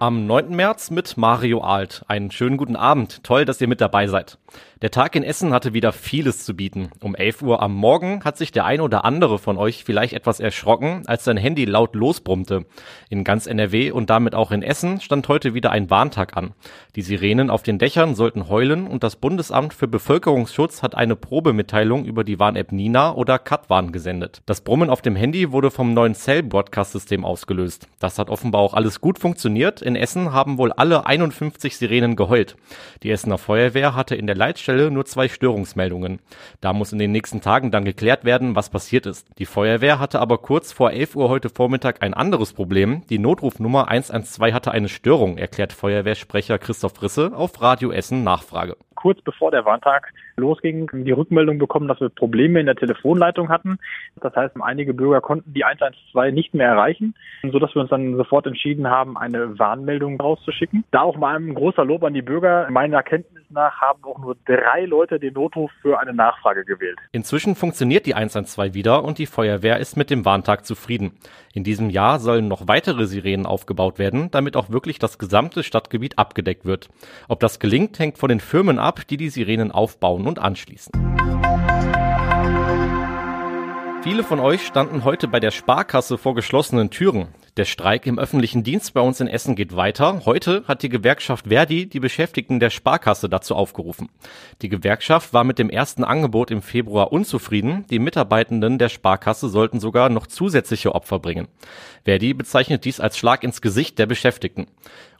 Am 9. März mit Mario Alt. Einen schönen guten Abend. Toll, dass ihr mit dabei seid. Der Tag in Essen hatte wieder vieles zu bieten. Um 11 Uhr am Morgen hat sich der ein oder andere von euch vielleicht etwas erschrocken, als sein Handy laut losbrummte. In ganz NRW und damit auch in Essen stand heute wieder ein Warntag an. Die Sirenen auf den Dächern sollten heulen und das Bundesamt für Bevölkerungsschutz hat eine Probemitteilung über die Warn-App Nina oder Katwarn gesendet. Das Brummen auf dem Handy wurde vom neuen Cell-Broadcast-System ausgelöst. Das hat offenbar auch alles gut funktioniert. In Essen haben wohl alle 51 Sirenen geheult. Die Essener Feuerwehr hatte in der Leitstelle nur zwei Störungsmeldungen. Da muss in den nächsten Tagen dann geklärt werden, was passiert ist. Die Feuerwehr hatte aber kurz vor 11 Uhr heute Vormittag ein anderes Problem. Die Notrufnummer 112 hatte eine Störung, erklärt Feuerwehrsprecher Christoph Risse auf Radio Essen Nachfrage kurz bevor der Warntag losging, die Rückmeldung bekommen, dass wir Probleme in der Telefonleitung hatten. Das heißt, einige Bürger konnten die 112 nicht mehr erreichen, sodass wir uns dann sofort entschieden haben, eine Warnmeldung rauszuschicken. Da auch mal ein großer Lob an die Bürger. Meiner Erkenntnis nach haben auch nur drei Leute den Notruf für eine Nachfrage gewählt. Inzwischen funktioniert die 112 wieder und die Feuerwehr ist mit dem Warntag zufrieden. In diesem Jahr sollen noch weitere Sirenen aufgebaut werden, damit auch wirklich das gesamte Stadtgebiet abgedeckt wird. Ob das gelingt, hängt von den Firmen ab, die die Sirenen aufbauen und anschließen. Viele von euch standen heute bei der Sparkasse vor geschlossenen Türen. Der Streik im öffentlichen Dienst bei uns in Essen geht weiter. Heute hat die Gewerkschaft Verdi die Beschäftigten der Sparkasse dazu aufgerufen. Die Gewerkschaft war mit dem ersten Angebot im Februar unzufrieden. Die Mitarbeitenden der Sparkasse sollten sogar noch zusätzliche Opfer bringen. Verdi bezeichnet dies als Schlag ins Gesicht der Beschäftigten.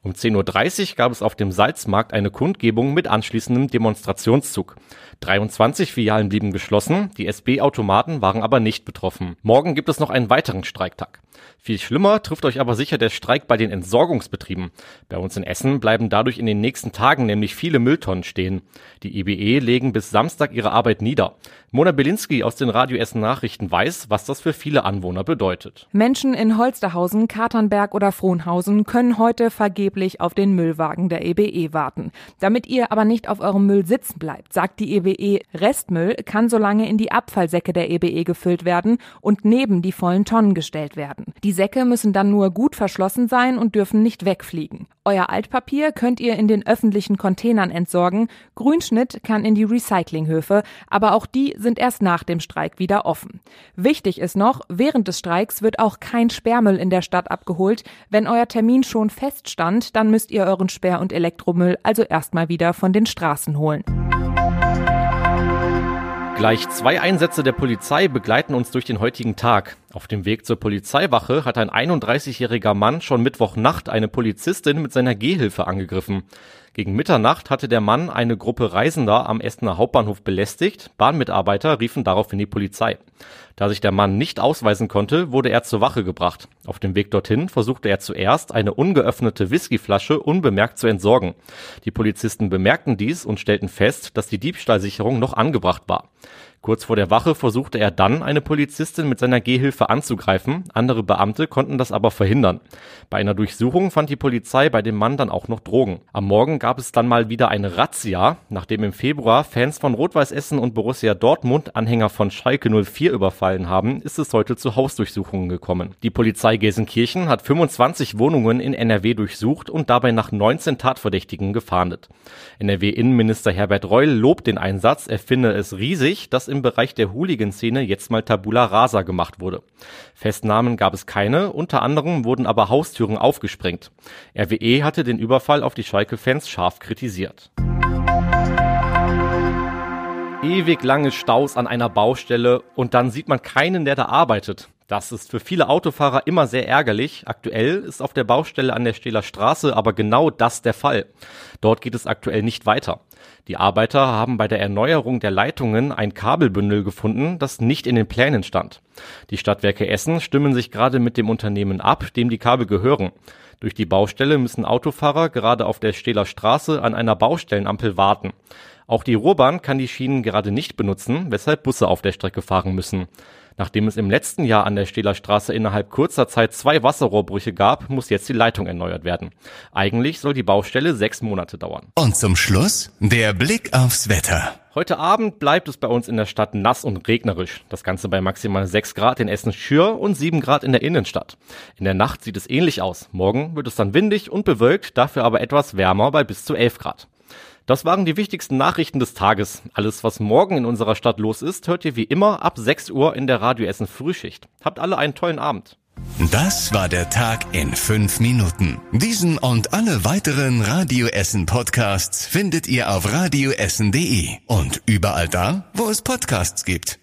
Um 10.30 Uhr gab es auf dem Salzmarkt eine Kundgebung mit anschließendem Demonstrationszug. 23 Filialen blieben geschlossen, die SB-Automaten waren aber nicht betroffen. Morgen gibt es noch einen weiteren Streiktag. Viel schlimmer trifft euch aber sicher der Streik bei den Entsorgungsbetrieben. Bei uns in Essen bleiben dadurch in den nächsten Tagen nämlich viele Mülltonnen stehen. Die EBE legen bis Samstag ihre Arbeit nieder. Mona Belinski aus den Radio Essen Nachrichten weiß, was das für viele Anwohner bedeutet. Menschen in Holsterhausen, Katernberg oder Frohnhausen können heute vergeblich auf den Müllwagen der EBE warten. Damit ihr aber nicht auf eurem Müll sitzen bleibt, sagt die EBE, Restmüll kann so lange in die Abfallsäcke der EBE gefüllt werden und neben die vollen Tonnen gestellt werden. Die Säcke müssen dann nur gut verschlossen sein und dürfen nicht wegfliegen. Euer Altpapier könnt ihr in den öffentlichen Containern entsorgen. Grünschnitt kann in die Recyclinghöfe, aber auch die sind erst nach dem Streik wieder offen. Wichtig ist noch, während des Streiks wird auch kein Sperrmüll in der Stadt abgeholt. Wenn euer Termin schon feststand, dann müsst ihr euren Sperr- und Elektromüll also erstmal wieder von den Straßen holen. Gleich zwei Einsätze der Polizei begleiten uns durch den heutigen Tag. Auf dem Weg zur Polizeiwache hat ein 31-jähriger Mann schon Mittwochnacht eine Polizistin mit seiner Gehhilfe angegriffen. Gegen Mitternacht hatte der Mann eine Gruppe Reisender am Essener Hauptbahnhof belästigt. Bahnmitarbeiter riefen daraufhin die Polizei. Da sich der Mann nicht ausweisen konnte, wurde er zur Wache gebracht. Auf dem Weg dorthin versuchte er zuerst, eine ungeöffnete Whiskyflasche unbemerkt zu entsorgen. Die Polizisten bemerkten dies und stellten fest, dass die Diebstahlsicherung noch angebracht war. Kurz vor der Wache versuchte er dann, eine Polizistin mit seiner Gehhilfe anzugreifen. Andere Beamte konnten das aber verhindern. Bei einer Durchsuchung fand die Polizei bei dem Mann dann auch noch Drogen. Am Morgen gab es dann mal wieder eine Razzia, nachdem im Februar Fans von Rot-Weiß Essen und Borussia Dortmund Anhänger von Schalke 04 überfallen haben, ist es heute zu Hausdurchsuchungen gekommen. Die Polizei Gelsenkirchen hat 25 Wohnungen in NRW durchsucht und dabei nach 19 Tatverdächtigen gefahndet. NRW-Innenminister Herbert Reul lobt den Einsatz, er finde es riesig, dass im Bereich der Hooligan-Szene jetzt mal Tabula Rasa gemacht wurde. Festnahmen gab es keine, unter anderem wurden aber Haustüren aufgesprengt. RWE hatte den Überfall auf die Schalke-Fans scharf kritisiert. Ewig lange Staus an einer Baustelle und dann sieht man keinen, der da arbeitet. Das ist für viele Autofahrer immer sehr ärgerlich. Aktuell ist auf der Baustelle an der Stähler Straße aber genau das der Fall. Dort geht es aktuell nicht weiter. Die Arbeiter haben bei der Erneuerung der Leitungen ein Kabelbündel gefunden, das nicht in den Plänen stand. Die Stadtwerke Essen stimmen sich gerade mit dem Unternehmen ab, dem die Kabel gehören. Durch die Baustelle müssen Autofahrer gerade auf der Stähler Straße an einer Baustellenampel warten. Auch die Ruhrbahn kann die Schienen gerade nicht benutzen, weshalb Busse auf der Strecke fahren müssen. Nachdem es im letzten Jahr an der Stähler Straße innerhalb kurzer Zeit zwei Wasserrohrbrüche gab, muss jetzt die Leitung erneuert werden. Eigentlich soll die Baustelle sechs Monate dauern. Und zum Schluss der Blick aufs Wetter. Heute Abend bleibt es bei uns in der Stadt nass und regnerisch. Das Ganze bei maximal 6 Grad in Essen-Schür und 7 Grad in der Innenstadt. In der Nacht sieht es ähnlich aus. Morgen wird es dann windig und bewölkt, dafür aber etwas wärmer bei bis zu 11 Grad. Das waren die wichtigsten Nachrichten des Tages. Alles, was morgen in unserer Stadt los ist, hört ihr wie immer ab 6 Uhr in der Radio Essen Frühschicht. Habt alle einen tollen Abend. Das war der Tag in fünf Minuten. Diesen und alle weiteren Radio Essen Podcasts findet ihr auf radioessen.de und überall da, wo es Podcasts gibt.